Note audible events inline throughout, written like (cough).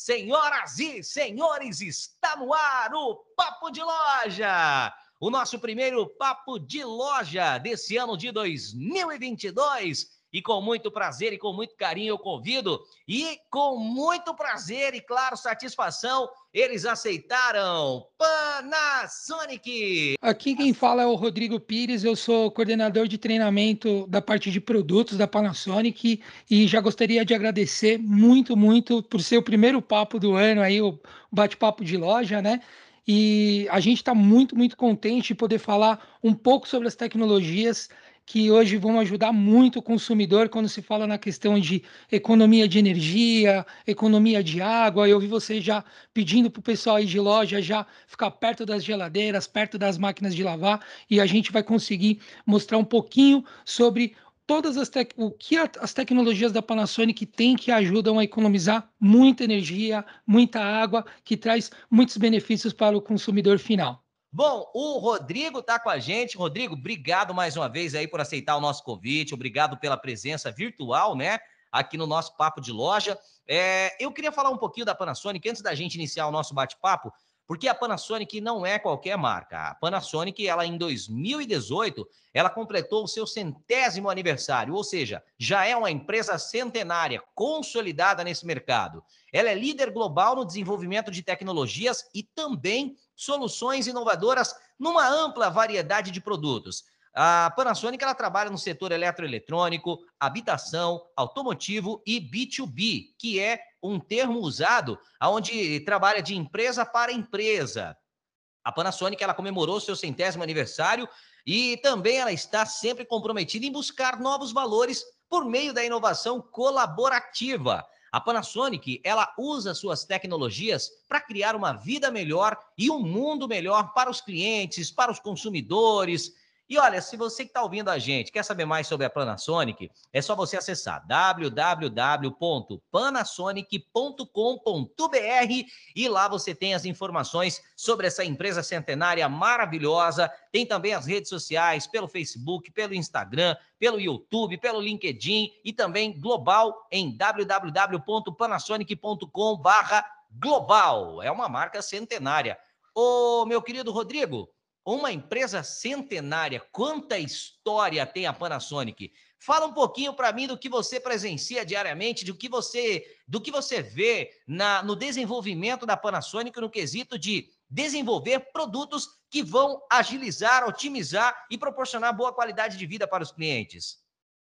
Senhoras e senhores, está no ar o Papo de Loja. O nosso primeiro Papo de Loja desse ano de 2022 e com muito prazer e com muito carinho eu convido e com muito prazer e claro satisfação eles aceitaram Panasonic. Aqui quem fala é o Rodrigo Pires, eu sou coordenador de treinamento da parte de produtos da Panasonic e já gostaria de agradecer muito, muito por ser o primeiro papo do ano aí, o bate-papo de loja, né? E a gente está muito, muito contente de poder falar um pouco sobre as tecnologias que hoje vão ajudar muito o consumidor quando se fala na questão de economia de energia, economia de água. Eu vi você já pedindo para o pessoal aí de loja já ficar perto das geladeiras, perto das máquinas de lavar, e a gente vai conseguir mostrar um pouquinho sobre todas as tec... o que as tecnologias da Panasonic têm que ajudam a economizar muita energia, muita água, que traz muitos benefícios para o consumidor final. Bom, o Rodrigo está com a gente. Rodrigo, obrigado mais uma vez aí por aceitar o nosso convite. Obrigado pela presença virtual, né? Aqui no nosso papo de loja. É, eu queria falar um pouquinho da Panasonic antes da gente iniciar o nosso bate-papo, porque a Panasonic não é qualquer marca. A Panasonic, ela em 2018, ela completou o seu centésimo aniversário, ou seja, já é uma empresa centenária, consolidada nesse mercado. Ela é líder global no desenvolvimento de tecnologias e também soluções inovadoras numa ampla variedade de produtos. A Panasonic ela trabalha no setor eletroeletrônico, habitação, automotivo e B2B, que é um termo usado onde trabalha de empresa para empresa. A Panasonic ela comemorou seu centésimo aniversário e também ela está sempre comprometida em buscar novos valores por meio da inovação colaborativa. A Panasonic, ela usa suas tecnologias para criar uma vida melhor e um mundo melhor para os clientes, para os consumidores. E olha, se você que está ouvindo a gente quer saber mais sobre a Panasonic, é só você acessar www.panasonic.com.br e lá você tem as informações sobre essa empresa centenária maravilhosa. Tem também as redes sociais, pelo Facebook, pelo Instagram, pelo YouTube, pelo LinkedIn e também global em www.panasonic.com/global. É uma marca centenária. Ô, meu querido Rodrigo, uma empresa centenária, quanta história tem a Panasonic? Fala um pouquinho para mim do que você presencia diariamente, do que você, do que você vê na, no desenvolvimento da Panasonic no quesito de desenvolver produtos que vão agilizar, otimizar e proporcionar boa qualidade de vida para os clientes.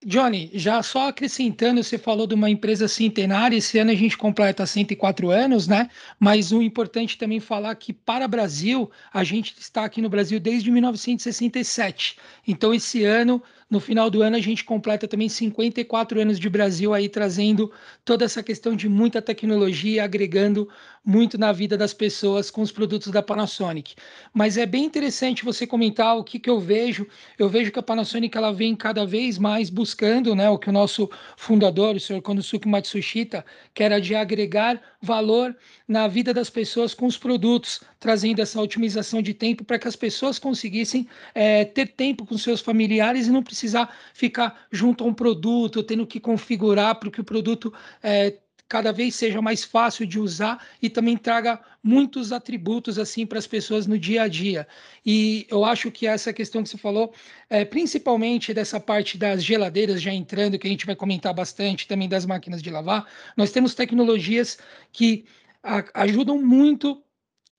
Johnny, já só acrescentando, você falou de uma empresa centenária, esse ano a gente completa 104 anos, né? Mas o importante também falar que para o Brasil, a gente está aqui no Brasil desde 1967. Então, esse ano no final do ano, a gente completa também 54 anos de Brasil aí, trazendo toda essa questão de muita tecnologia, agregando muito na vida das pessoas com os produtos da Panasonic. Mas é bem interessante você comentar o que, que eu vejo. Eu vejo que a Panasonic ela vem cada vez mais buscando né, o que o nosso fundador, o senhor Konosuke Matsushita, que era de agregar valor na vida das pessoas com os produtos, trazendo essa otimização de tempo para que as pessoas conseguissem é, ter tempo com seus familiares e não precisar ficar junto a um produto, tendo que configurar para que o produto é, cada vez seja mais fácil de usar e também traga muitos atributos assim para as pessoas no dia a dia. E eu acho que essa questão que você falou, é, principalmente dessa parte das geladeiras já entrando, que a gente vai comentar bastante, também das máquinas de lavar, nós temos tecnologias que a, ajudam muito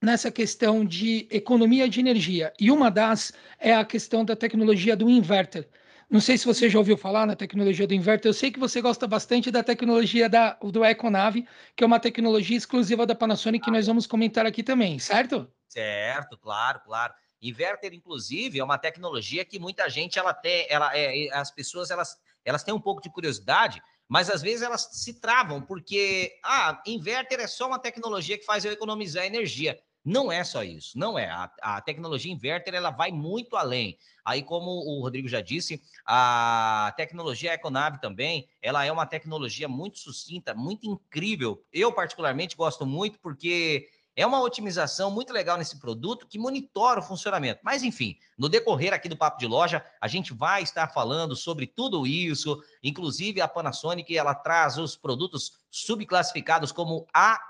nessa questão de economia de energia. E uma das é a questão da tecnologia do inverter. Não sei se você já ouviu falar na tecnologia do inverter. Eu sei que você gosta bastante da tecnologia da, do Econave, que é uma tecnologia exclusiva da Panasonic que nós vamos comentar aqui também, certo? Certo, claro, claro. Inverter, inclusive, é uma tecnologia que muita gente ela tem, ela é, as pessoas elas, elas têm um pouco de curiosidade, mas às vezes elas se travam porque ah, inverter é só uma tecnologia que faz eu economizar energia. Não é só isso, não é. A, a, tecnologia inverter ela vai muito além. Aí, como o Rodrigo já disse, a tecnologia Econave também, ela é uma tecnologia muito sucinta, muito incrível. Eu particularmente gosto muito porque é uma otimização muito legal nesse produto que monitora o funcionamento. Mas, enfim, no decorrer aqui do Papo de Loja, a gente vai estar falando sobre tudo isso. Inclusive, a Panasonic ela traz os produtos subclassificados como A.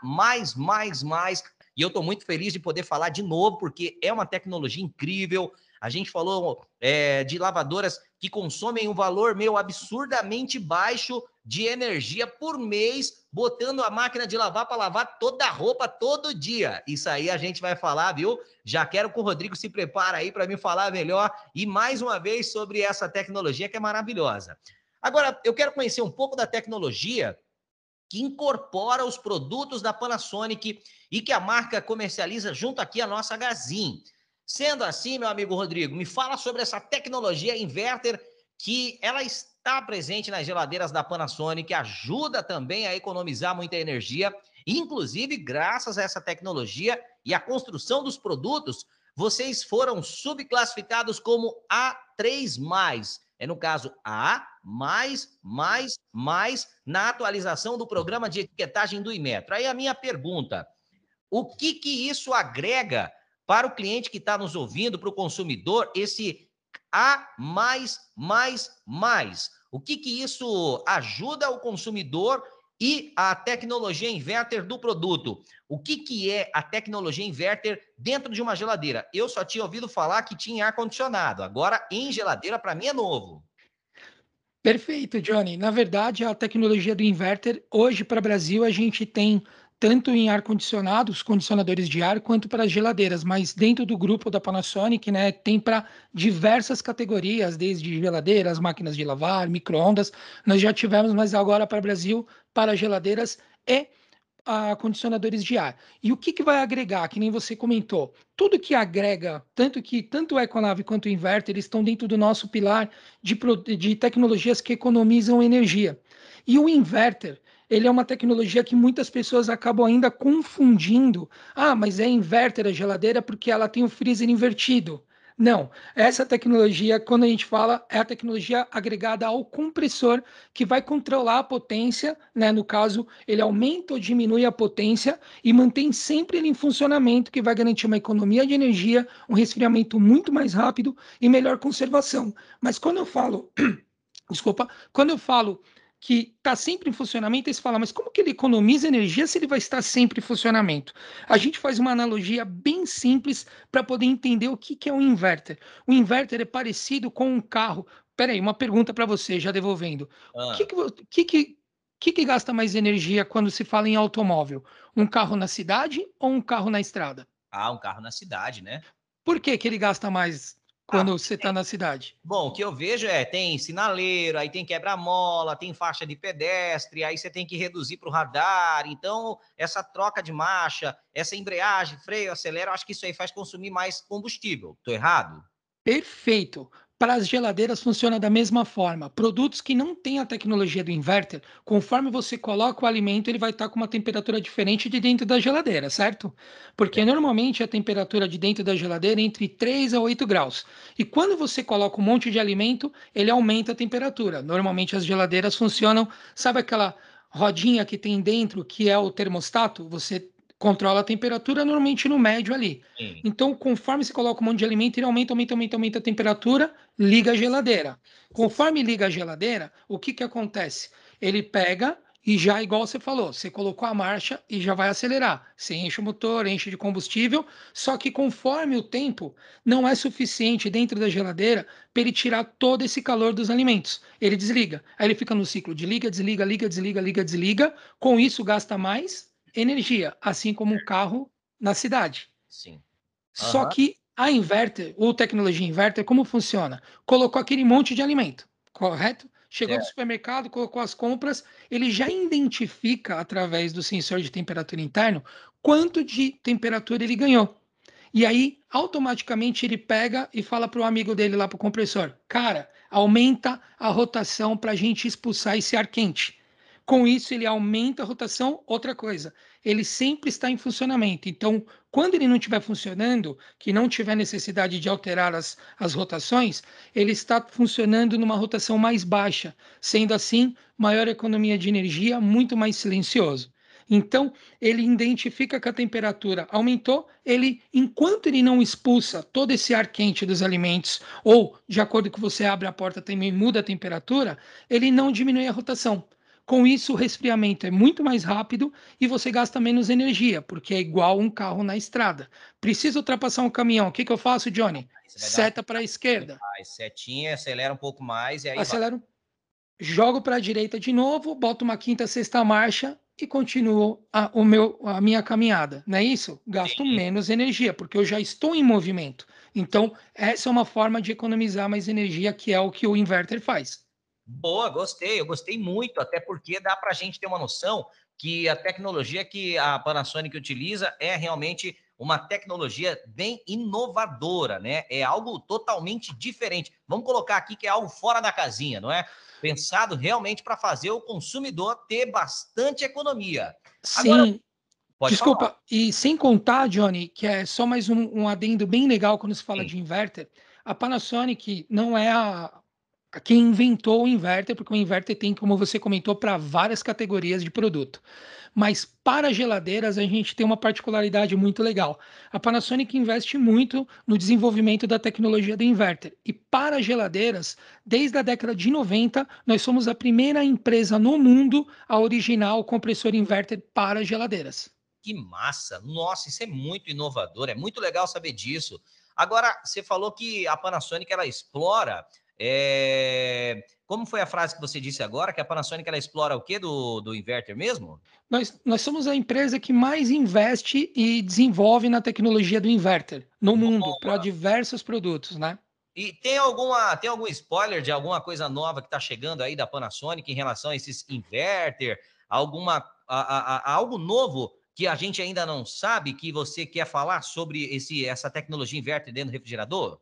E eu estou muito feliz de poder falar de novo, porque é uma tecnologia incrível. A gente falou é, de lavadoras que consomem um valor meu absurdamente baixo de energia por mês, botando a máquina de lavar para lavar toda a roupa todo dia. Isso aí a gente vai falar, viu? Já quero que o Rodrigo se prepare aí para me falar melhor e mais uma vez sobre essa tecnologia que é maravilhosa. Agora, eu quero conhecer um pouco da tecnologia que incorpora os produtos da Panasonic e que a marca comercializa junto aqui a nossa Gazin. Sendo assim, meu amigo Rodrigo, me fala sobre essa tecnologia inverter que ela está presente nas geladeiras da Panasonic, ajuda também a economizar muita energia, inclusive graças a essa tecnologia e a construção dos produtos, vocês foram subclassificados como A3+. É no caso A, mais, mais, mais, na atualização do programa de etiquetagem do Imetro. Aí a minha pergunta, o que que isso agrega para o cliente que está nos ouvindo, para o consumidor, esse A mais, mais, mais. O que, que isso ajuda o consumidor e a tecnologia inverter do produto? O que, que é a tecnologia inverter dentro de uma geladeira? Eu só tinha ouvido falar que tinha ar-condicionado. Agora, em geladeira, para mim é novo. Perfeito, Johnny. Na verdade, a tecnologia do inverter, hoje para o Brasil, a gente tem tanto em ar-condicionado, os condicionadores de ar, quanto para as geladeiras, mas dentro do grupo da Panasonic, né, tem para diversas categorias, desde geladeiras, máquinas de lavar, micro-ondas, nós já tivemos, mas agora para o Brasil, para geladeiras e a condicionadores de ar. E o que, que vai agregar, que nem você comentou? Tudo que agrega, tanto que tanto o Econave quanto o Inverter, estão dentro do nosso pilar de, de tecnologias que economizam energia. E o inverter, ele é uma tecnologia que muitas pessoas acabam ainda confundindo. Ah, mas é inverter a geladeira porque ela tem o freezer invertido. Não, essa tecnologia, quando a gente fala, é a tecnologia agregada ao compressor que vai controlar a potência, né? No caso, ele aumenta ou diminui a potência e mantém sempre ele em funcionamento, que vai garantir uma economia de energia, um resfriamento muito mais rápido e melhor conservação. Mas quando eu falo, (clears throat) desculpa, quando eu falo que está sempre em funcionamento, aí você fala, mas como que ele economiza energia se ele vai estar sempre em funcionamento? A gente faz uma analogia bem simples para poder entender o que, que é um inverter. O inverter é parecido com um carro. Peraí, uma pergunta para você, já devolvendo. O ah. que, que, que, que, que gasta mais energia quando se fala em automóvel? Um carro na cidade ou um carro na estrada? Ah, um carro na cidade, né? Por que, que ele gasta mais quando ah, você está na cidade? Bom, o que eu vejo é, tem sinaleiro, aí tem quebra-mola, tem faixa de pedestre, aí você tem que reduzir para o radar. Então, essa troca de marcha, essa embreagem, freio, acelera, acho que isso aí faz consumir mais combustível. Estou errado? Perfeito. Para as geladeiras funciona da mesma forma. Produtos que não têm a tecnologia do inverter, conforme você coloca o alimento, ele vai estar com uma temperatura diferente de dentro da geladeira, certo? Porque normalmente a temperatura de dentro da geladeira é entre 3 a 8 graus. E quando você coloca um monte de alimento, ele aumenta a temperatura. Normalmente as geladeiras funcionam, sabe aquela rodinha que tem dentro, que é o termostato? Você controla a temperatura normalmente no médio ali. Sim. Então, conforme você coloca um monte de alimento, ele aumenta, aumenta, aumenta, aumenta a temperatura, liga a geladeira. Conforme liga a geladeira, o que que acontece? Ele pega e já, igual você falou, você colocou a marcha e já vai acelerar. Você enche o motor, enche de combustível, só que conforme o tempo, não é suficiente dentro da geladeira para ele tirar todo esse calor dos alimentos. Ele desliga. Aí ele fica no ciclo de liga, desliga, liga, desliga, liga, desliga. Com isso, gasta mais energia, assim como um carro na cidade. Sim. Uhum. Só que a inverter, ou tecnologia inverter, como funciona? Colocou aquele monte de alimento, correto? Chegou é. no supermercado, colocou as compras, ele já identifica através do sensor de temperatura interno quanto de temperatura ele ganhou. E aí, automaticamente, ele pega e fala para o amigo dele lá para o compressor: Cara, aumenta a rotação para a gente expulsar esse ar quente. Com isso, ele aumenta a rotação. Outra coisa, ele sempre está em funcionamento. Então, quando ele não estiver funcionando, que não tiver necessidade de alterar as, as rotações, ele está funcionando numa rotação mais baixa, sendo assim, maior economia de energia, muito mais silencioso. Então, ele identifica que a temperatura aumentou, ele, enquanto ele não expulsa todo esse ar quente dos alimentos, ou de acordo com você abre a porta também muda a temperatura, ele não diminui a rotação. Com isso, o resfriamento é muito mais rápido e você gasta menos energia, porque é igual um carro na estrada. Precisa ultrapassar um caminhão, o que, que eu faço, Johnny? Seta para a esquerda. Setinha, acelera um pouco mais e aí. Acelera, vai. jogo para a direita de novo, boto uma quinta, sexta marcha e continuo a, o meu, a minha caminhada, não é isso? Gasto Sim. menos energia, porque eu já estou em movimento. Então, essa é uma forma de economizar mais energia, que é o que o inverter faz. Boa, gostei, eu gostei muito, até porque dá para a gente ter uma noção que a tecnologia que a Panasonic utiliza é realmente uma tecnologia bem inovadora, né? É algo totalmente diferente. Vamos colocar aqui que é algo fora da casinha, não é? pensado realmente para fazer o consumidor ter bastante economia. Sim. Agora, Desculpa, falar. e sem contar, Johnny, que é só mais um, um adendo bem legal quando se fala Sim. de inverter, a Panasonic não é a, quem inventou o inverter, porque o inverter tem, como você comentou, para várias categorias de produto. Mas para geladeiras, a gente tem uma particularidade muito legal. A Panasonic investe muito no desenvolvimento da tecnologia do inverter. E para geladeiras, desde a década de 90, nós somos a primeira empresa no mundo a originar o compressor inverter para geladeiras. Que massa! Nossa, isso é muito inovador, é muito legal saber disso. Agora, você falou que a Panasonic ela explora é... Como foi a frase que você disse agora, que a Panasonic ela explora o que do, do inverter mesmo? Nós, nós somos a empresa que mais investe e desenvolve na tecnologia do inverter no mundo, para diversos produtos, né? E tem alguma tem algum spoiler de alguma coisa nova que está chegando aí da Panasonic em relação a esses inverter? Alguma a, a, a, algo novo que a gente ainda não sabe que você quer falar sobre esse essa tecnologia inverter dentro do refrigerador?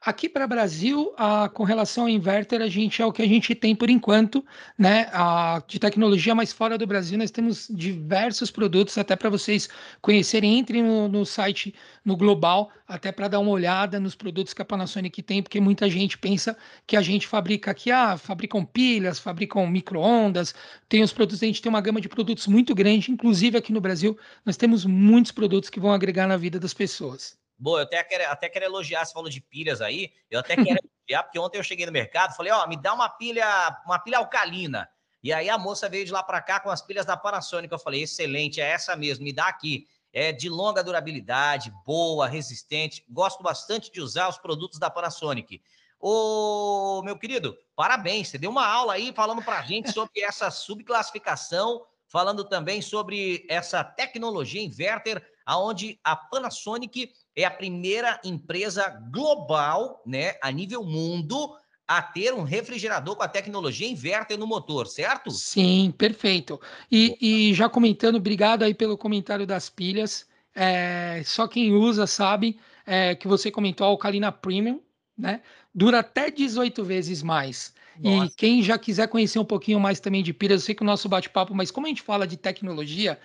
Aqui para Brasil, a, com relação ao inverter, a gente é o que a gente tem por enquanto, né? A, de tecnologia, mas fora do Brasil nós temos diversos produtos, até para vocês conhecerem, entrem no, no site no Global, até para dar uma olhada nos produtos que a Panasonic tem, porque muita gente pensa que a gente fabrica aqui, ah, fabricam pilhas, fabricam micro-ondas, tem os produtos, a gente tem uma gama de produtos muito grande, inclusive aqui no Brasil, nós temos muitos produtos que vão agregar na vida das pessoas. Boa, eu até quero, até quero elogiar, você falou de pilhas aí, eu até quero (laughs) elogiar, porque ontem eu cheguei no mercado, falei, ó, me dá uma pilha, uma pilha alcalina. E aí a moça veio de lá para cá com as pilhas da Panasonic, eu falei, excelente, é essa mesmo, me dá aqui. É de longa durabilidade, boa, resistente, gosto bastante de usar os produtos da Panasonic. Ô, meu querido, parabéns, você deu uma aula aí falando para a gente (laughs) sobre essa subclassificação, falando também sobre essa tecnologia inverter, aonde a Panasonic é a primeira empresa global, né, a nível mundo, a ter um refrigerador com a tecnologia inverter no motor, certo? Sim, perfeito. E, e já comentando, obrigado aí pelo comentário das pilhas. É, só quem usa sabe é, que você comentou a Alcalina Premium, né? Dura até 18 vezes mais. Nossa. E quem já quiser conhecer um pouquinho mais também de pilhas, eu sei que o nosso bate-papo, mas como a gente fala de tecnologia,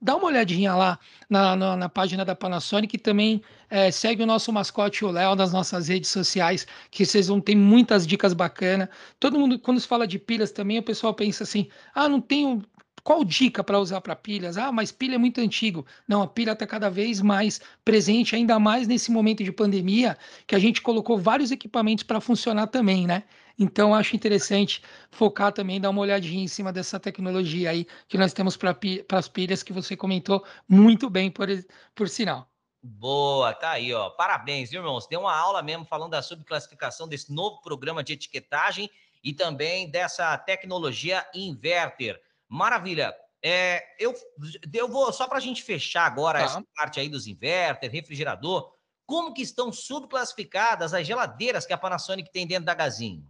dá uma olhadinha lá na, na, na página da Panasonic e também é, segue o nosso mascote, o Léo, nas nossas redes sociais, que vocês vão ter muitas dicas bacanas. Todo mundo, quando se fala de pilhas também, o pessoal pensa assim: ah, não tenho. Qual dica para usar para pilhas? Ah, mas pilha é muito antigo. Não, a pilha está cada vez mais presente, ainda mais nesse momento de pandemia, que a gente colocou vários equipamentos para funcionar também, né? Então, acho interessante focar também, dar uma olhadinha em cima dessa tecnologia aí que nós temos para as pilhas, que você comentou muito bem, por, por sinal. Boa, tá aí, ó. Parabéns, viu, irmãos? Deu uma aula mesmo falando da subclassificação desse novo programa de etiquetagem e também dessa tecnologia inverter. Maravilha. É, eu, eu vou, só para a gente fechar agora tá. essa parte aí dos inverter, refrigerador, como que estão subclassificadas as geladeiras que a Panasonic tem dentro da Gazinho?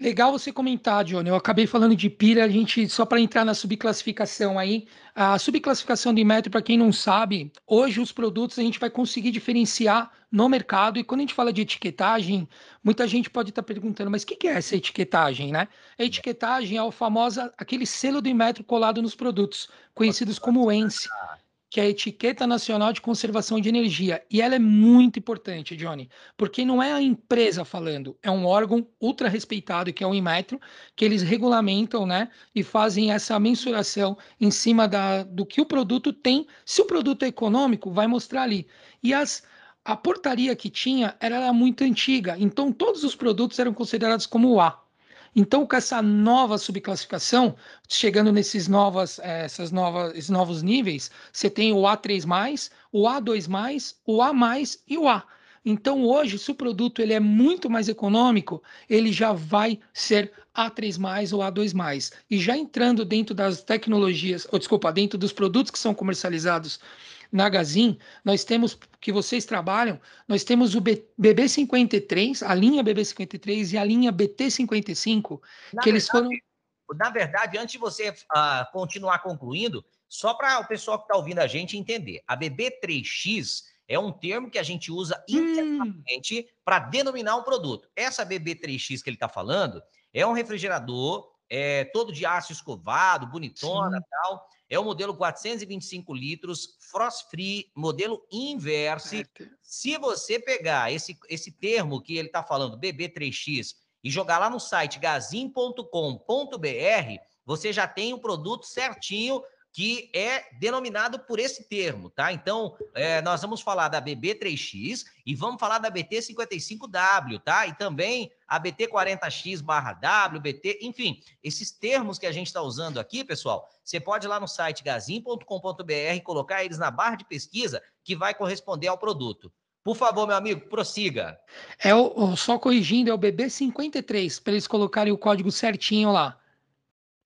Legal você comentar, Johnny. Eu acabei falando de pilha, a gente só para entrar na subclassificação aí. A subclassificação de metro, para quem não sabe, hoje os produtos a gente vai conseguir diferenciar no mercado. E quando a gente fala de etiquetagem, muita gente pode estar tá perguntando, mas o que, que é essa etiquetagem, né? A etiquetagem é o famoso aquele selo do metro colado nos produtos, conhecidos como ENSE que é a Etiqueta Nacional de Conservação de Energia. E ela é muito importante, Johnny, porque não é a empresa falando, é um órgão ultra respeitado, que é o Inmetro, que eles regulamentam né, e fazem essa mensuração em cima da, do que o produto tem. Se o produto é econômico, vai mostrar ali. E as a portaria que tinha era muito antiga, então todos os produtos eram considerados como A. Então, com essa nova subclassificação, chegando nesses novas, eh, essas novas, esses novos níveis, você tem o A3+, o A2+, o A+, e o A. Então, hoje, se o produto ele é muito mais econômico, ele já vai ser A3+, ou A2+. E já entrando dentro das tecnologias, ou desculpa, dentro dos produtos que são comercializados na Gazin, nós temos, que vocês trabalham, nós temos o BB53, a linha BB53 e a linha BT55, na que verdade, eles foram... Na verdade, antes de você uh, continuar concluindo, só para o pessoal que está ouvindo a gente entender, a BB3X é um termo que a gente usa hum. internamente hum. para denominar um produto. Essa BB3X que ele está falando é um refrigerador é, todo de aço escovado, bonitona e tal. É o modelo 425 litros, frost free, modelo inverse. Se você pegar esse, esse termo que ele está falando, BB3X, e jogar lá no site gazin.com.br, você já tem o produto certinho que é denominado por esse termo, tá? Então, é, nós vamos falar da BB3X e vamos falar da BT55W, tá? E também a BT40X/W, BT, enfim, esses termos que a gente está usando aqui, pessoal, você pode ir lá no site gazin.com.br colocar eles na barra de pesquisa que vai corresponder ao produto. Por favor, meu amigo, prossiga. É o, só corrigindo, é o BB53, para eles colocarem o código certinho lá.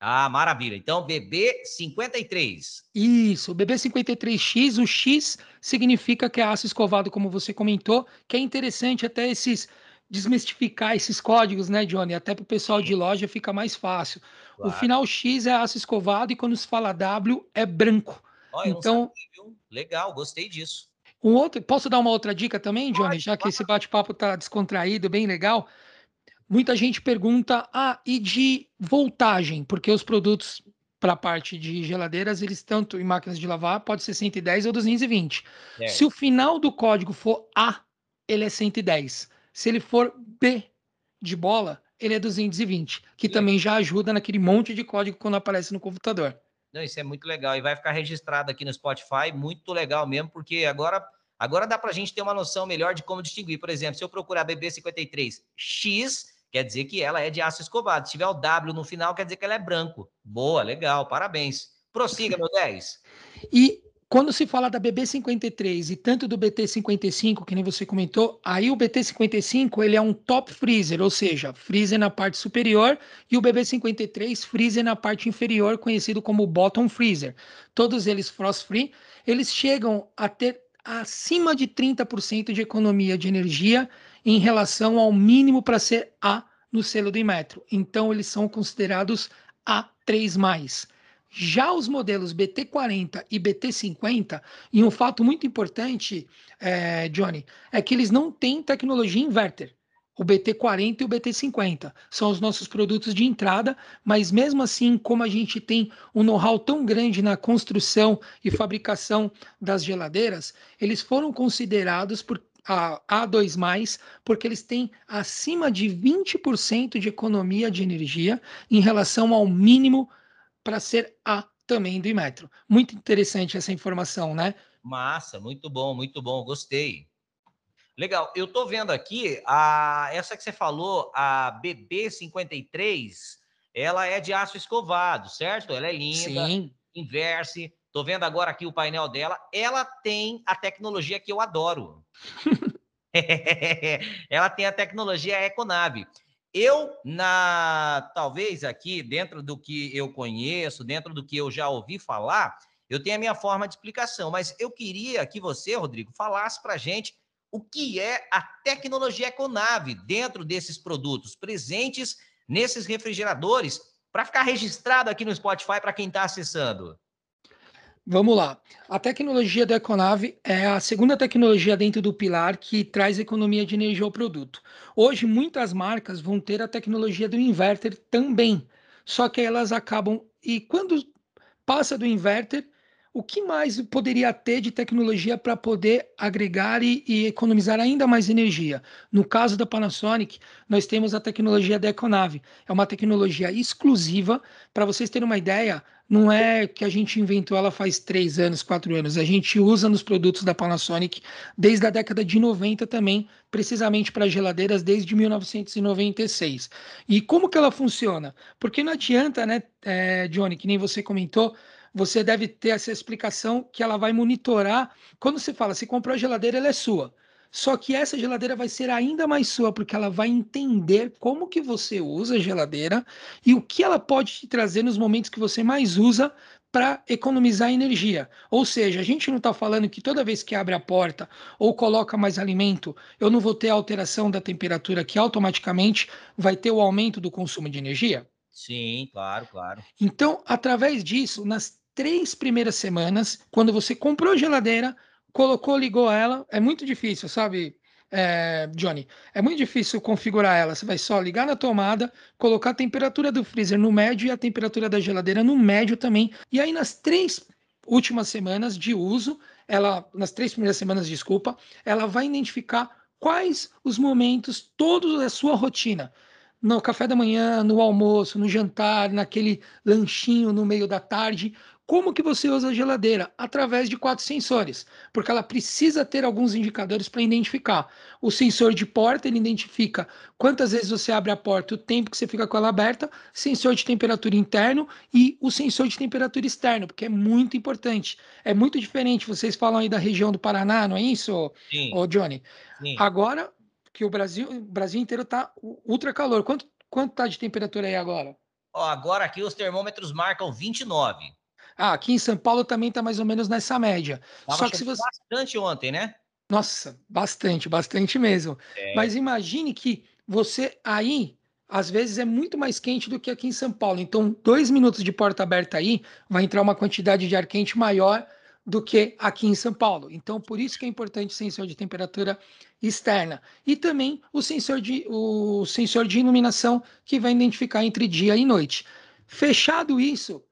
Ah, maravilha. Então, BB53. Isso, BB53X, o X significa que é aço escovado, como você comentou, que é interessante até esses desmistificar esses códigos, né, Johnny? Até para o pessoal de loja fica mais fácil. Claro. O final X é aço escovado e quando se fala W é branco. Oh, então, sabia, legal, gostei disso. Um outro, posso dar uma outra dica também, Johnny? Pode, Já que pode. esse bate-papo está descontraído, bem legal. Muita gente pergunta, ah, e de voltagem? Porque os produtos para a parte de geladeiras, eles tanto em máquinas de lavar, pode ser 110 ou 220. É. Se o final do código for A, ele é 110. Se ele for B de bola, ele é 220, que é. também já ajuda naquele monte de código quando aparece no computador. Não, isso é muito legal e vai ficar registrado aqui no Spotify, muito legal mesmo, porque agora agora dá para a gente ter uma noção melhor de como distinguir. Por exemplo, se eu procurar BB53X, quer dizer que ela é de aço escovado. Se tiver o W no final, quer dizer que ela é branco. Boa, legal, parabéns. Prossiga, meu 10. E quando se fala da BB53 e tanto do BT55, que nem você comentou, aí o BT55 ele é um top freezer, ou seja, freezer na parte superior, e o BB53 freezer na parte inferior, conhecido como bottom freezer. Todos eles frost free, eles chegam a ter acima de 30% de economia de energia em relação ao mínimo para ser A no selo do Inmetro. Então, eles são considerados A3+. Já os modelos BT40 e BT50, e um fato muito importante, é, Johnny, é que eles não têm tecnologia inverter. O BT40 e o BT50 são os nossos produtos de entrada, mas mesmo assim, como a gente tem um know-how tão grande na construção e fabricação das geladeiras, eles foram considerados por a A2+, porque eles têm acima de 20% de economia de energia em relação ao mínimo para ser A também do Imetro. Muito interessante essa informação, né? Massa, muito bom, muito bom, gostei. Legal, eu tô vendo aqui a essa que você falou, a BB53, ela é de aço escovado, certo? Ela é linda, Sim. inverse. Tô vendo agora aqui o painel dela. Ela tem a tecnologia que eu adoro. (laughs) ela tem a tecnologia Econave. Eu, na talvez aqui, dentro do que eu conheço, dentro do que eu já ouvi falar, eu tenho a minha forma de explicação, mas eu queria que você, Rodrigo, falasse para a gente o que é a tecnologia Econave dentro desses produtos presentes nesses refrigeradores, para ficar registrado aqui no Spotify para quem está acessando. Vamos lá. A tecnologia da Econave é a segunda tecnologia dentro do pilar que traz economia de energia ao produto. Hoje, muitas marcas vão ter a tecnologia do inverter também, só que elas acabam. E quando passa do inverter, o que mais poderia ter de tecnologia para poder agregar e, e, economizar ainda mais energia? No caso da Panasonic, nós temos a tecnologia da Econave. É uma tecnologia exclusiva. Para vocês terem uma ideia, não é que a gente inventou ela faz três anos, quatro anos. A gente usa nos produtos da Panasonic desde a década de 90 também, precisamente para geladeiras desde 1996. E como que ela funciona? Porque não adianta, né, é, Johnny, que nem você comentou, você deve ter essa explicação que ela vai monitorar. Quando você fala, se comprou a geladeira, ela é sua. Só que essa geladeira vai ser ainda mais sua, porque ela vai entender como que você usa a geladeira e o que ela pode te trazer nos momentos que você mais usa para economizar energia. Ou seja, a gente não está falando que toda vez que abre a porta ou coloca mais alimento, eu não vou ter alteração da temperatura que automaticamente vai ter o aumento do consumo de energia? Sim, claro, claro. Então, através disso, nas três primeiras semanas, quando você comprou a geladeira, colocou, ligou ela, é muito difícil, sabe, é, Johnny? É muito difícil configurar ela. Você vai só ligar na tomada, colocar a temperatura do freezer no médio e a temperatura da geladeira no médio também. E aí, nas três últimas semanas de uso, ela, nas três primeiras semanas, desculpa, ela vai identificar quais os momentos todos da sua rotina no café da manhã, no almoço, no jantar, naquele lanchinho no meio da tarde. Como que você usa a geladeira? Através de quatro sensores, porque ela precisa ter alguns indicadores para identificar. O sensor de porta, ele identifica quantas vezes você abre a porta, o tempo que você fica com ela aberta, sensor de temperatura interno e o sensor de temperatura externo, porque é muito importante. É muito diferente, vocês falam aí da região do Paraná, não é isso, Sim. Ô, Johnny? Sim. Agora, que o Brasil, o Brasil inteiro está ultra calor. Quanto quanto tá de temperatura aí agora? Ó, agora aqui os termômetros marcam 29. Ah, aqui em São Paulo também está mais ou menos nessa média. Tava Só que se você bastante ontem, né? Nossa, bastante, bastante mesmo. É. Mas imagine que você aí às vezes é muito mais quente do que aqui em São Paulo. Então, dois minutos de porta aberta aí vai entrar uma quantidade de ar quente maior do que aqui em São Paulo. Então, por isso que é importante o sensor de temperatura externa. E também o sensor de, o sensor de iluminação, que vai identificar entre dia e noite. Fechado isso,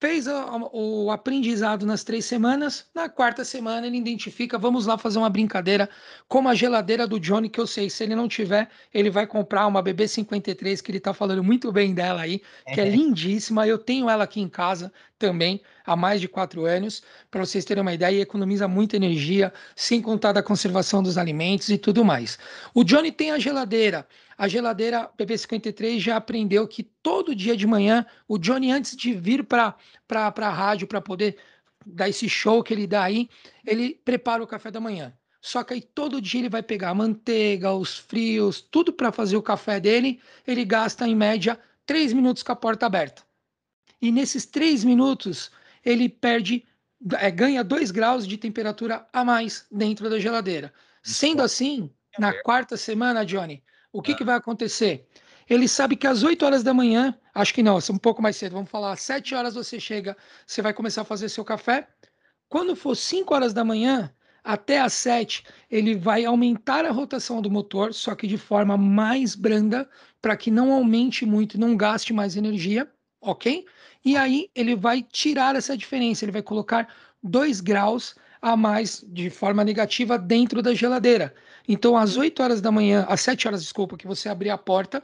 fez o aprendizado nas três semanas, na quarta semana ele identifica, vamos lá fazer uma brincadeira, como a geladeira do Johnny, que eu sei, se ele não tiver, ele vai comprar uma BB53, que ele tá falando muito bem dela aí, que é lindíssima, eu tenho ela aqui em casa também, há mais de quatro anos, para vocês terem uma ideia, e economiza muita energia, sem contar da conservação dos alimentos e tudo mais. O Johnny tem a geladeira, a geladeira PP53 já aprendeu que todo dia de manhã, o Johnny, antes de vir para a rádio para poder dar esse show que ele dá aí, ele prepara o café da manhã. Só que aí todo dia ele vai pegar a manteiga, os frios, tudo para fazer o café dele. Ele gasta em média três minutos com a porta aberta. E nesses três minutos ele perde, é, ganha dois graus de temperatura a mais dentro da geladeira. Sendo assim, na quarta semana, Johnny, o que, ah. que vai acontecer? Ele sabe que às 8 horas da manhã, acho que não, é um pouco mais cedo, vamos falar, às 7 horas você chega, você vai começar a fazer seu café. Quando for 5 horas da manhã, até às 7, ele vai aumentar a rotação do motor, só que de forma mais branda, para que não aumente muito, não gaste mais energia, ok? E aí ele vai tirar essa diferença, ele vai colocar 2 graus a mais de forma negativa dentro da geladeira. Então, às 8 horas da manhã, às 7 horas, desculpa, que você abrir a porta,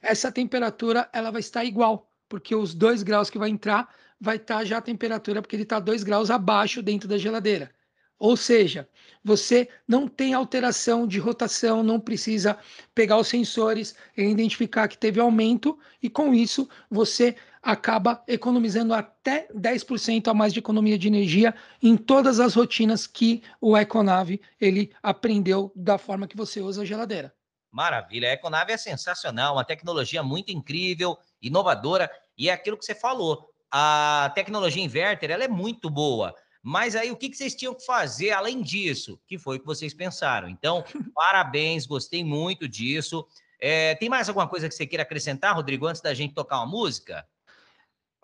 essa temperatura ela vai estar igual, porque os 2 graus que vai entrar vai estar já a temperatura, porque ele está 2 graus abaixo dentro da geladeira. Ou seja, você não tem alteração de rotação, não precisa pegar os sensores e identificar que teve aumento, e com isso você acaba economizando até 10% a mais de economia de energia em todas as rotinas que o Econave ele aprendeu da forma que você usa a geladeira. Maravilha, a Econave é sensacional, uma tecnologia muito incrível, inovadora, e é aquilo que você falou, a tecnologia inverter ela é muito boa, mas aí o que, que vocês tinham que fazer além disso? Que foi o que vocês pensaram. Então, (laughs) parabéns, gostei muito disso. É, tem mais alguma coisa que você queira acrescentar, Rodrigo, antes da gente tocar uma música?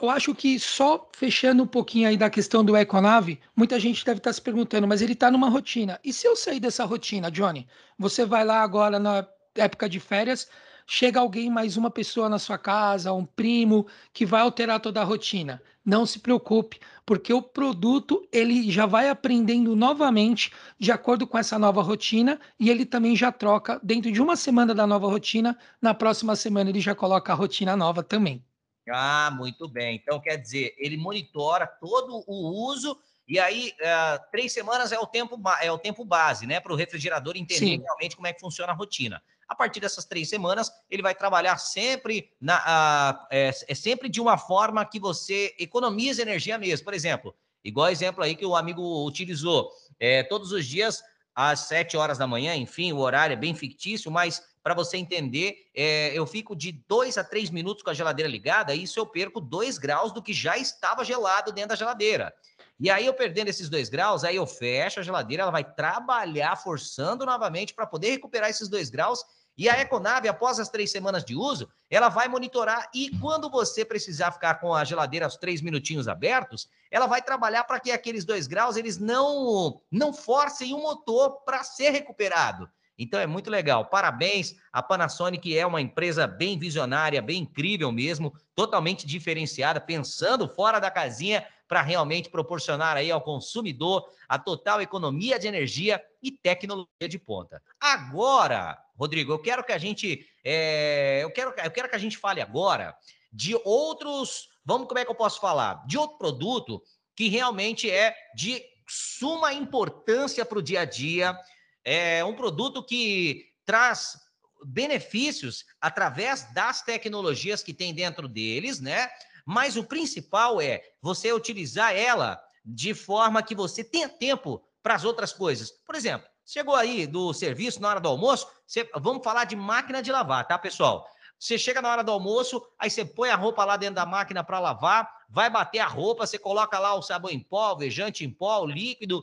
Eu acho que só fechando um pouquinho aí da questão do Econave, muita gente deve estar se perguntando, mas ele está numa rotina. E se eu sair dessa rotina, Johnny? Você vai lá agora na época de férias, chega alguém, mais uma pessoa na sua casa, um primo, que vai alterar toda a rotina. Não se preocupe, porque o produto ele já vai aprendendo novamente de acordo com essa nova rotina e ele também já troca dentro de uma semana da nova rotina, na próxima semana ele já coloca a rotina nova também. Ah, muito bem. Então quer dizer, ele monitora todo o uso e aí, uh, três semanas é o tempo, é o tempo base, né? Para o refrigerador entender Sim. realmente como é que funciona a rotina. A partir dessas três semanas, ele vai trabalhar sempre na, uh, é, é, sempre de uma forma que você economiza energia mesmo. Por exemplo, igual exemplo aí que o amigo utilizou, é, todos os dias às sete horas da manhã, enfim, o horário é bem fictício, mas para você entender, é, eu fico de dois a três minutos com a geladeira ligada, e isso eu perco dois graus do que já estava gelado dentro da geladeira. E aí, eu perdendo esses dois graus, aí eu fecho a geladeira, ela vai trabalhar forçando novamente para poder recuperar esses dois graus. E a Econave, após as três semanas de uso, ela vai monitorar. E quando você precisar ficar com a geladeira os três minutinhos abertos, ela vai trabalhar para que aqueles dois graus eles não, não forcem o motor para ser recuperado. Então é muito legal. Parabéns. A Panasonic é uma empresa bem visionária, bem incrível mesmo, totalmente diferenciada, pensando fora da casinha para realmente proporcionar aí ao consumidor a total economia de energia e tecnologia de ponta. Agora, Rodrigo, eu quero que a gente é, eu quero eu quero que a gente fale agora de outros, vamos como é que eu posso falar? De outro produto que realmente é de suma importância para o dia a dia, é um produto que traz benefícios através das tecnologias que tem dentro deles, né? Mas o principal é você utilizar ela de forma que você tenha tempo para as outras coisas. Por exemplo, chegou aí do serviço na hora do almoço, você, vamos falar de máquina de lavar, tá, pessoal? Você chega na hora do almoço, aí você põe a roupa lá dentro da máquina para lavar, vai bater a roupa, você coloca lá o sabão em pó, o vejante em pó, o líquido,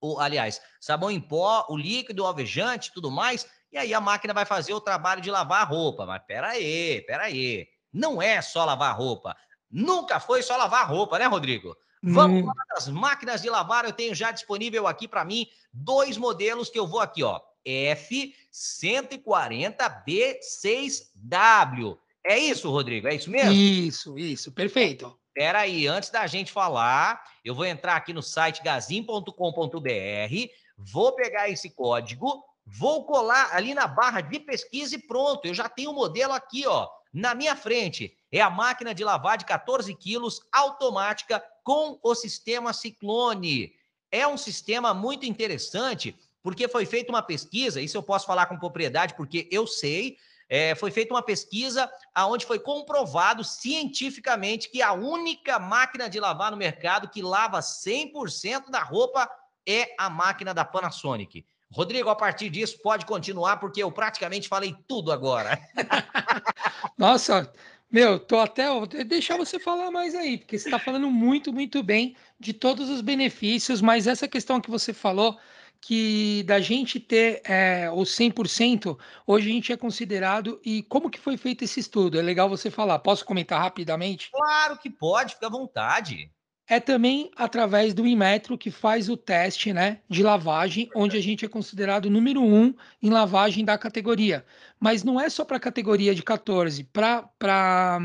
o, aliás, sabão em pó, o líquido, o alvejante, tudo mais, e aí a máquina vai fazer o trabalho de lavar a roupa. Mas peraí, peraí. Não é só lavar roupa. Nunca foi só lavar roupa, né, Rodrigo? Vamos hum. falar das máquinas de lavar. Eu tenho já disponível aqui para mim dois modelos que eu vou aqui, ó. F140B6W. É isso, Rodrigo? É isso mesmo? Isso, isso, perfeito. Espera aí, antes da gente falar, eu vou entrar aqui no site gazin.com.br, vou pegar esse código, vou colar ali na barra de pesquisa e pronto. Eu já tenho o modelo aqui, ó. Na minha frente é a máquina de lavar de 14 quilos automática com o sistema Ciclone. É um sistema muito interessante porque foi feita uma pesquisa, isso eu posso falar com propriedade porque eu sei, é, foi feita uma pesquisa aonde foi comprovado cientificamente que a única máquina de lavar no mercado que lava 100% da roupa é a máquina da Panasonic. Rodrigo, a partir disso, pode continuar, porque eu praticamente falei tudo agora. (laughs) Nossa, meu, tô até. Deixar você falar mais aí, porque você está falando muito, muito bem de todos os benefícios, mas essa questão que você falou, que da gente ter é, o 100%, hoje a gente é considerado. E como que foi feito esse estudo? É legal você falar. Posso comentar rapidamente? Claro que pode, fica à vontade é também através do Inmetro que faz o teste né, de lavagem, onde a gente é considerado número um em lavagem da categoria. Mas não é só para a categoria de 14. Para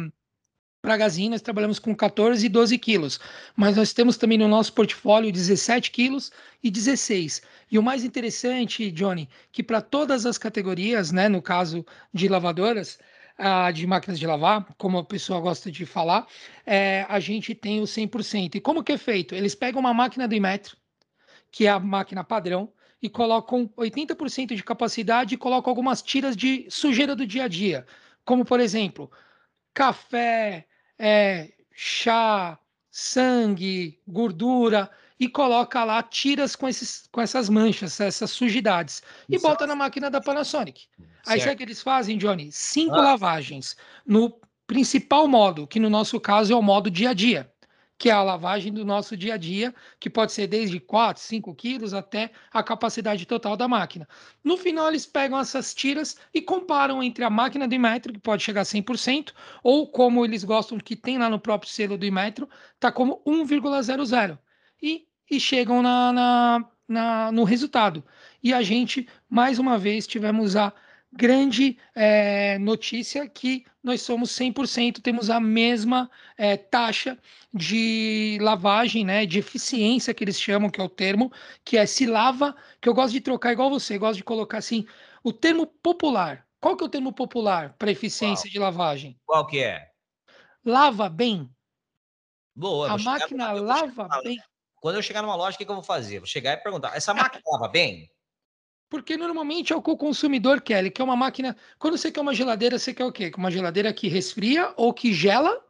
para Gazin, nós trabalhamos com 14 e 12 quilos, mas nós temos também no nosso portfólio 17 quilos e 16. E o mais interessante, Johnny, que para todas as categorias, né, no caso de lavadoras, uh, de máquinas de lavar, como a pessoa gosta de falar, é, a gente tem o 100%. E como que é feito? Eles pegam uma máquina do Imetro, que é a máquina padrão, e colocam 80% de capacidade e colocam algumas tiras de sujeira do dia a dia, como por exemplo, café, é, chá, sangue, gordura, e coloca lá tiras com, esses, com essas manchas, essas sujidades, e Isso. bota na máquina da Panasonic. Certo. Aí sabe o que eles fazem, Johnny? Cinco ah. lavagens no principal modo, que no nosso caso é o modo dia a dia, que é a lavagem do nosso dia a dia, que pode ser desde 4, 5 quilos até a capacidade total da máquina. No final, eles pegam essas tiras e comparam entre a máquina do Imetro, que pode chegar a 100%, ou como eles gostam, que tem lá no próprio selo do Imetro, tá como 1,00. E e chegam na, na, na, no resultado. E a gente, mais uma vez, tivemos a grande é, notícia que nós somos 100%, temos a mesma é, taxa de lavagem, né, de eficiência que eles chamam, que é o termo, que é se lava, que eu gosto de trocar igual você, gosto de colocar assim, o termo popular. Qual que é o termo popular para eficiência Qual? de lavagem? Qual que é? Lava bem. Boa. A máquina lava bem. Quando eu chegar numa loja, o que, que eu vou fazer? Vou chegar e perguntar: essa (laughs) máquina lava bem? Porque normalmente é o que o consumidor quer. Ele quer uma máquina. Quando você quer uma geladeira, você quer o quê? Uma geladeira que resfria ou que gela?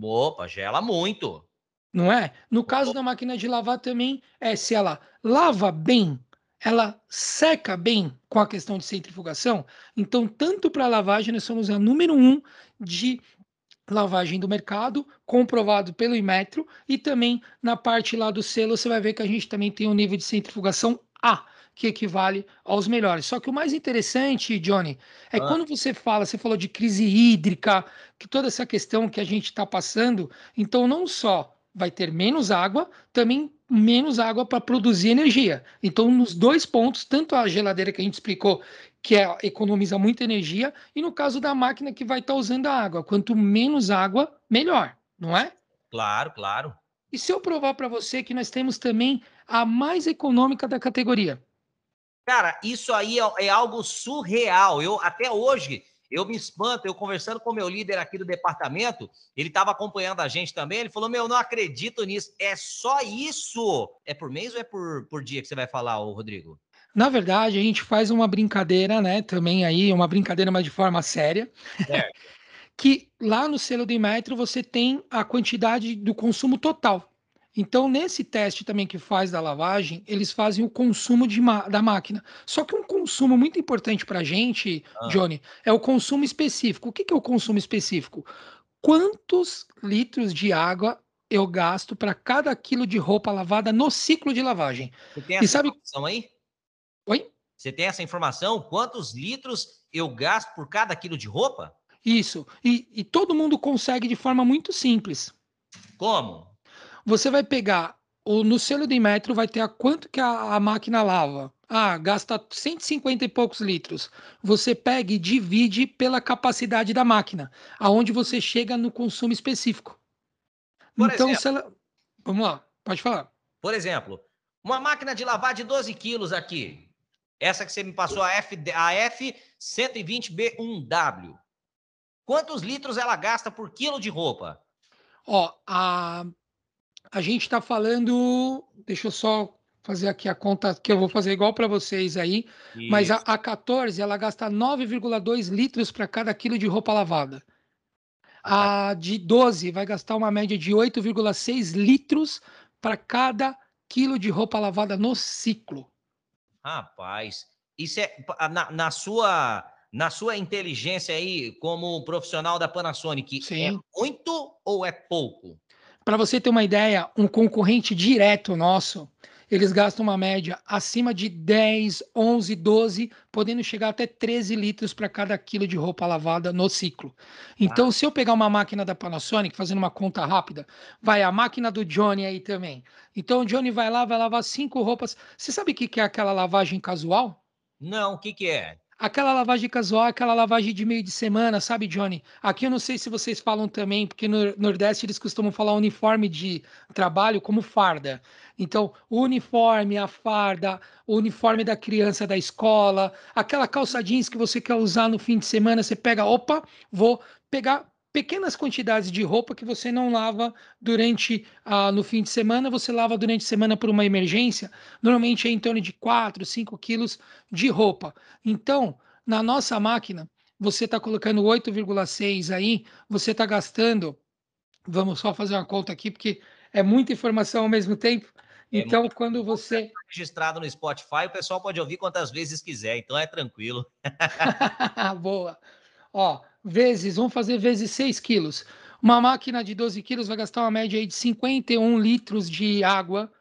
Opa, gela muito. Não é? No caso da máquina de lavar também, é se ela lava bem, ela seca bem com a questão de centrifugação. Então, tanto para lavagem, nós somos a número um de lavagem do mercado, comprovado pelo Imetro, e também na parte lá do selo você vai ver que a gente também tem um nível de centrifugação A, que equivale aos melhores. Só que o mais interessante, Johnny, é ah. quando você fala, você falou de crise hídrica, que toda essa questão que a gente está passando, então não só vai ter menos água, também menos água para produzir energia. Então, nos dois pontos, tanto a geladeira que a gente explicou, que é, economiza muita energia, e no caso da máquina que vai estar tá usando a água. Quanto menos água, melhor, não é? Claro, claro. E se eu provar para você que nós temos também a mais econômica da categoria? Cara, isso aí é, é algo surreal. Eu até hoje eu me espanto, eu conversando com o meu líder aqui do departamento, ele estava acompanhando a gente também, ele falou, meu, não acredito nisso, é só isso. É por mês ou é por, por dia que você vai falar, ô Rodrigo? Na verdade, a gente faz uma brincadeira, né, também aí, uma brincadeira, mas de forma séria, (laughs) que lá no selo do metro você tem a quantidade do consumo total. Então, nesse teste também que faz da lavagem, eles fazem o consumo de da máquina. Só que um consumo muito importante para a gente, ah. Johnny, é o consumo específico. O que, que é o consumo específico? Quantos litros de água eu gasto para cada quilo de roupa lavada no ciclo de lavagem? Você tem essa e sabe... informação aí? Oi? Você tem essa informação? Quantos litros eu gasto por cada quilo de roupa? Isso. E, e todo mundo consegue de forma muito simples. Como? Você vai pegar o, no selo de metro, vai ter a quanto que a, a máquina lava. Ah, gasta 150 e poucos litros. Você pega e divide pela capacidade da máquina, aonde você chega no consumo específico. Por então, exemplo, se ela... vamos lá, pode falar. Por exemplo, uma máquina de lavar de 12 quilos aqui. Essa que você me passou, a, F, a F120B1W. Quantos litros ela gasta por quilo de roupa? Ó, a a gente está falando. Deixa eu só fazer aqui a conta que eu vou fazer igual para vocês aí. Isso. Mas a, a 14 ela gasta 9,2 litros para cada quilo de roupa lavada. A de 12 vai gastar uma média de 8,6 litros para cada quilo de roupa lavada no ciclo. Rapaz, isso é na, na sua na sua inteligência aí como profissional da Panasonic, é Sim. é muito ou é pouco? Para você ter uma ideia, um concorrente direto nosso, eles gastam uma média acima de 10, 11, 12, podendo chegar até 13 litros para cada quilo de roupa lavada no ciclo. Então, ah. se eu pegar uma máquina da Panasonic, fazendo uma conta rápida, vai a máquina do Johnny aí também. Então, o Johnny vai lá, vai lavar cinco roupas. Você sabe o que é aquela lavagem casual? Não, o que, que é? Aquela lavagem casual, aquela lavagem de meio de semana, sabe, Johnny? Aqui eu não sei se vocês falam também, porque no Nordeste eles costumam falar uniforme de trabalho como farda. Então, uniforme, a farda, o uniforme da criança da escola, aquela calça jeans que você quer usar no fim de semana, você pega, opa, vou pegar pequenas quantidades de roupa que você não lava durante ah, no fim de semana, você lava durante a semana por uma emergência, normalmente é em torno de 4, 5 quilos de roupa. Então, na nossa máquina, você está colocando 8,6 aí, você está gastando, vamos só fazer uma conta aqui, porque é muita informação ao mesmo tempo. É então, quando você. Registrado no Spotify, o pessoal pode ouvir quantas vezes quiser, então é tranquilo. (laughs) Boa. Ó, vezes, vamos fazer vezes 6 quilos. Uma máquina de 12 quilos vai gastar uma média aí de 51 litros de água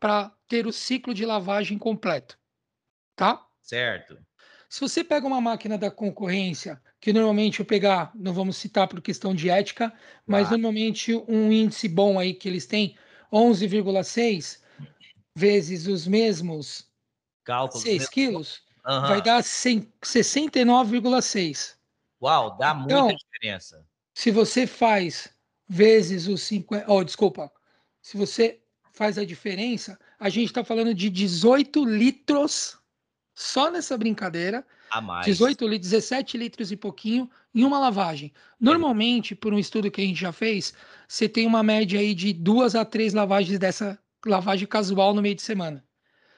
para ter o ciclo de lavagem completo. Tá? Certo. Se você pega uma máquina da concorrência, que normalmente eu pegar, não vamos citar por questão de ética, mas ah. normalmente um índice bom aí que eles têm, 11,6 vezes os mesmos Cálculos 6 quilos, uhum. vai dar 69,6. Uau, dá então, muita diferença. Se você faz vezes os 50. Oh, desculpa. Se você faz a diferença, a gente está falando de 18 litros só nessa brincadeira. A mais. 18 litros, 17 litros e pouquinho em uma lavagem. Normalmente, por um estudo que a gente já fez, você tem uma média aí de duas a três lavagens dessa lavagem casual no meio de semana.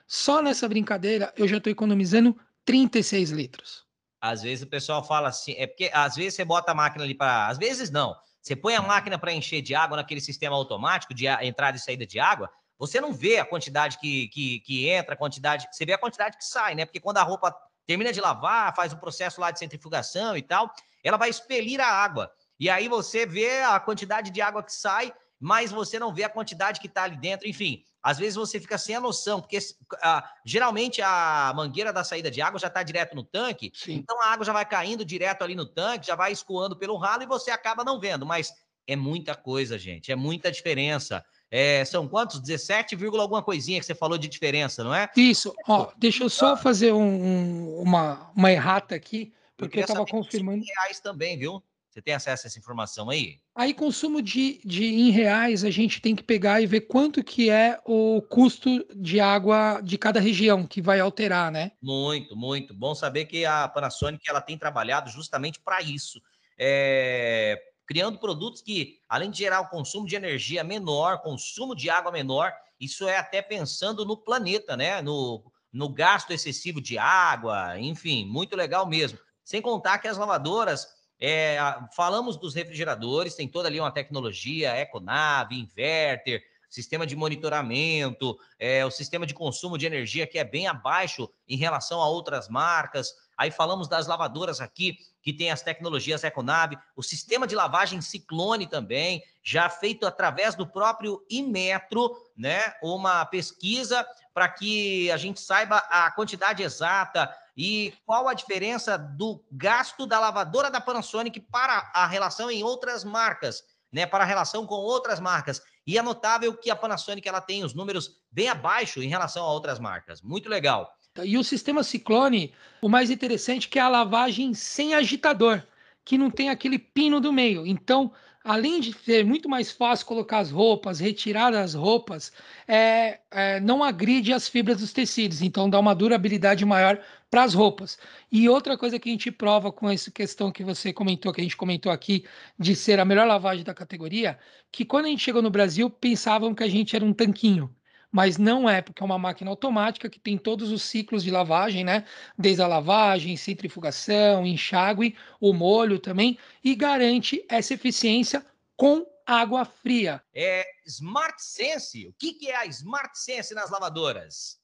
Só nessa brincadeira eu já estou economizando 36 litros. Às vezes o pessoal fala assim, é porque às vezes você bota a máquina ali para. Às vezes não. Você põe a máquina para encher de água naquele sistema automático de entrada e saída de água, você não vê a quantidade que, que, que entra, a quantidade. Você vê a quantidade que sai, né? Porque quando a roupa termina de lavar, faz o um processo lá de centrifugação e tal, ela vai expelir a água. E aí você vê a quantidade de água que sai, mas você não vê a quantidade que está ali dentro. Enfim, às vezes você fica sem a noção, porque ah, geralmente a mangueira da saída de água já está direto no tanque, Sim. então a água já vai caindo direto ali no tanque, já vai escoando pelo ralo e você acaba não vendo. Mas é muita coisa, gente, é muita diferença. É, são quantos? 17, alguma coisinha que você falou de diferença, não é? Isso. Ó, deixa eu só fazer um, um, uma, uma errata aqui, porque eu estava confirmando. reais também, viu? Você tem acesso a essa informação aí? Aí, consumo de, de em reais, a gente tem que pegar e ver quanto que é o custo de água de cada região que vai alterar, né? Muito, muito. Bom saber que a Panasonic ela tem trabalhado justamente para isso. É, criando produtos que, além de gerar o um consumo de energia menor, consumo de água menor, isso é até pensando no planeta, né? No, no gasto excessivo de água, enfim, muito legal mesmo. Sem contar que as lavadoras, é, falamos dos refrigeradores, tem toda ali uma tecnologia, econave, inverter, sistema de monitoramento, é, o sistema de consumo de energia que é bem abaixo em relação a outras marcas. Aí falamos das lavadoras aqui, que tem as tecnologias Econave, o sistema de lavagem Ciclone também, já feito através do próprio Imetro, né? Uma pesquisa para que a gente saiba a quantidade exata e qual a diferença do gasto da lavadora da Panasonic para a relação em outras marcas, né? Para a relação com outras marcas. E é notável que a Panasonic ela tem os números bem abaixo em relação a outras marcas. Muito legal. E o sistema Ciclone, o mais interessante é que é a lavagem sem agitador, que não tem aquele pino do meio. Então, além de ser muito mais fácil colocar as roupas, retirar as roupas, é, é, não agride as fibras dos tecidos, então dá uma durabilidade maior para as roupas. E outra coisa que a gente prova com essa questão que você comentou, que a gente comentou aqui, de ser a melhor lavagem da categoria, que quando a gente chegou no Brasil, pensavam que a gente era um tanquinho mas não é, porque é uma máquina automática que tem todos os ciclos de lavagem, né? Desde a lavagem, centrifugação, enxágue, o molho também, e garante essa eficiência com água fria. É Smart Sense. O que, é a Smart Sense nas lavadoras?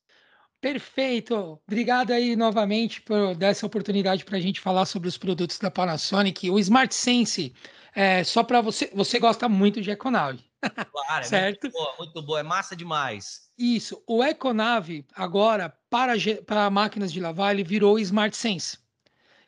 Perfeito. Obrigado aí novamente por dar essa oportunidade para a gente falar sobre os produtos da Panasonic. O Smart Sense, é, só para você, você gosta muito de Econave. (laughs) Claro, é certo? muito boa, muito boa, é massa demais. Isso, o Econave agora, para, para máquinas de lavar, ele virou Smart Sense,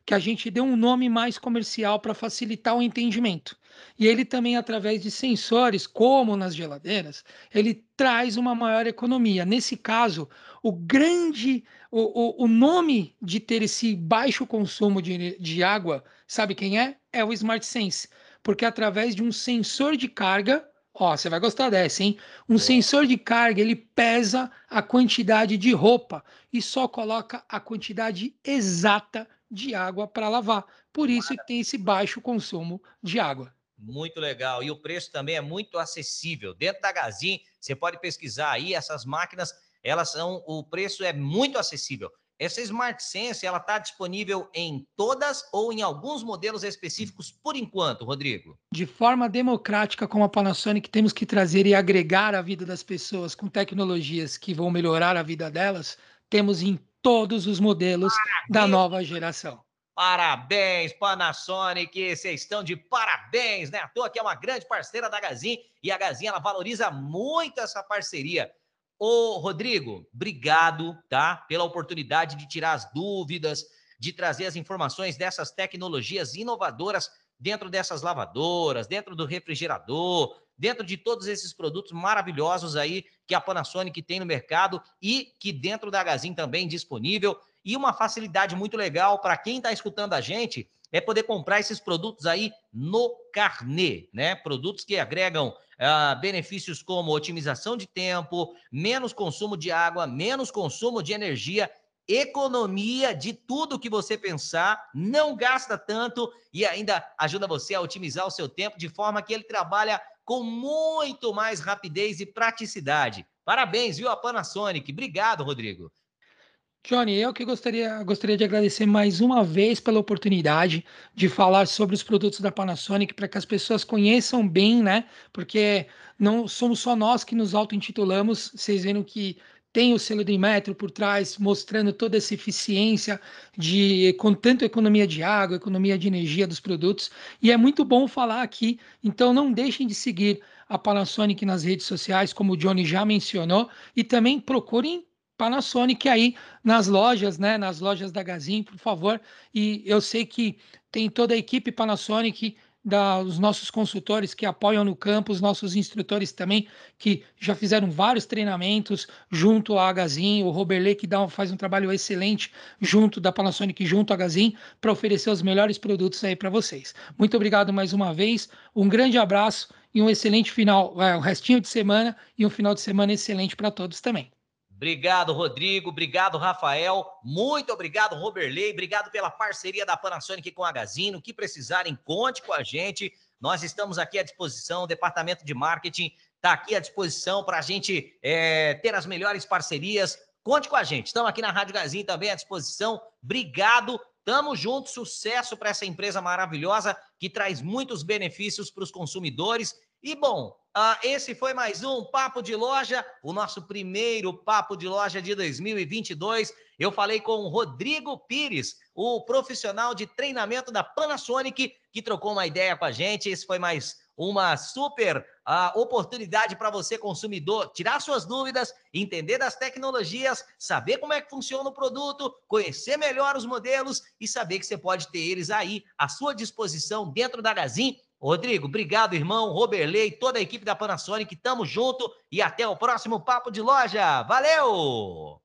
que a gente deu um nome mais comercial para facilitar o entendimento. E ele também, através de sensores, como nas geladeiras, ele traz uma maior economia. Nesse caso, o grande, o, o, o nome de ter esse baixo consumo de, de água, sabe quem é? É o Smart Sense, porque através de um sensor de carga, Ó, você vai gostar dessa, hein? Um sensor de carga, ele pesa a quantidade de roupa e só coloca a quantidade exata de água para lavar. Por isso que tem esse baixo consumo de água. Muito legal. E o preço também é muito acessível. Dentro da Gazin, você pode pesquisar aí, essas máquinas, elas são, o preço é muito acessível. Essa Smart Sense, ela está disponível em todas ou em alguns modelos específicos por enquanto, Rodrigo? De forma democrática, como a Panasonic, temos que trazer e agregar a vida das pessoas com tecnologias que vão melhorar a vida delas, temos em todos os modelos Parabéns. da nova geração. Parabéns, Panasonic, vocês estão de parabéns, né? A toa que é uma grande parceira da Gazin e a Gazin ela valoriza muito essa parceria. Ô, Rodrigo, obrigado, tá? Pela oportunidade de tirar as dúvidas, de trazer as informações dessas tecnologias inovadoras dentro dessas lavadoras, dentro do refrigerador, dentro de todos esses produtos maravilhosos aí que a Panasonic tem no mercado e que dentro da Gazin também disponível. E uma facilidade muito legal para quem está escutando a gente é poder comprar esses produtos aí no carnê, né? Produtos que agregam ah, benefícios como otimização de tempo, menos consumo de água, menos consumo de energia, economia de tudo que você pensar, não gasta tanto e ainda ajuda você a otimizar o seu tempo de forma que ele trabalha com muito mais rapidez e praticidade. Parabéns, viu, a Panasonic. Obrigado, Rodrigo. Johnny, eu que gostaria, gostaria de agradecer mais uma vez pela oportunidade de falar sobre os produtos da Panasonic para que as pessoas conheçam bem, né? Porque não somos só nós que nos auto-intitulamos, vocês viram que tem o selo de metro por trás, mostrando toda essa eficiência de com tanto economia de água, economia de energia dos produtos. E é muito bom falar aqui. Então não deixem de seguir a Panasonic nas redes sociais, como o Johnny já mencionou, e também procurem Panasonic aí nas lojas, né? Nas lojas da Gazin, por favor. E eu sei que tem toda a equipe Panasonic, da, os nossos consultores que apoiam no campo, os nossos instrutores também, que já fizeram vários treinamentos junto à Gazin, o Roberley que dá, faz um trabalho excelente junto da Panasonic, junto à Gazin, para oferecer os melhores produtos aí para vocês. Muito obrigado mais uma vez, um grande abraço e um excelente final, é, um restinho de semana e um final de semana excelente para todos também. Obrigado, Rodrigo. Obrigado, Rafael. Muito obrigado, Roberley. Obrigado pela parceria da Panasonic com a Gazino. O que precisarem, conte com a gente. Nós estamos aqui à disposição. O departamento de marketing está aqui à disposição para a gente é, ter as melhores parcerias. Conte com a gente. Estamos aqui na Rádio Gazin também à disposição. Obrigado. Tamo junto. Sucesso para essa empresa maravilhosa que traz muitos benefícios para os consumidores. E bom, ah, esse foi mais um Papo de Loja, o nosso primeiro Papo de Loja de 2022. Eu falei com o Rodrigo Pires, o profissional de treinamento da Panasonic, que trocou uma ideia com a gente. Esse foi mais uma super uh, oportunidade para você, consumidor, tirar suas dúvidas, entender das tecnologias, saber como é que funciona o produto, conhecer melhor os modelos e saber que você pode ter eles aí à sua disposição dentro da Gazin Rodrigo, obrigado, irmão. Roberley, toda a equipe da Panasonic, tamo junto e até o próximo Papo de Loja. Valeu!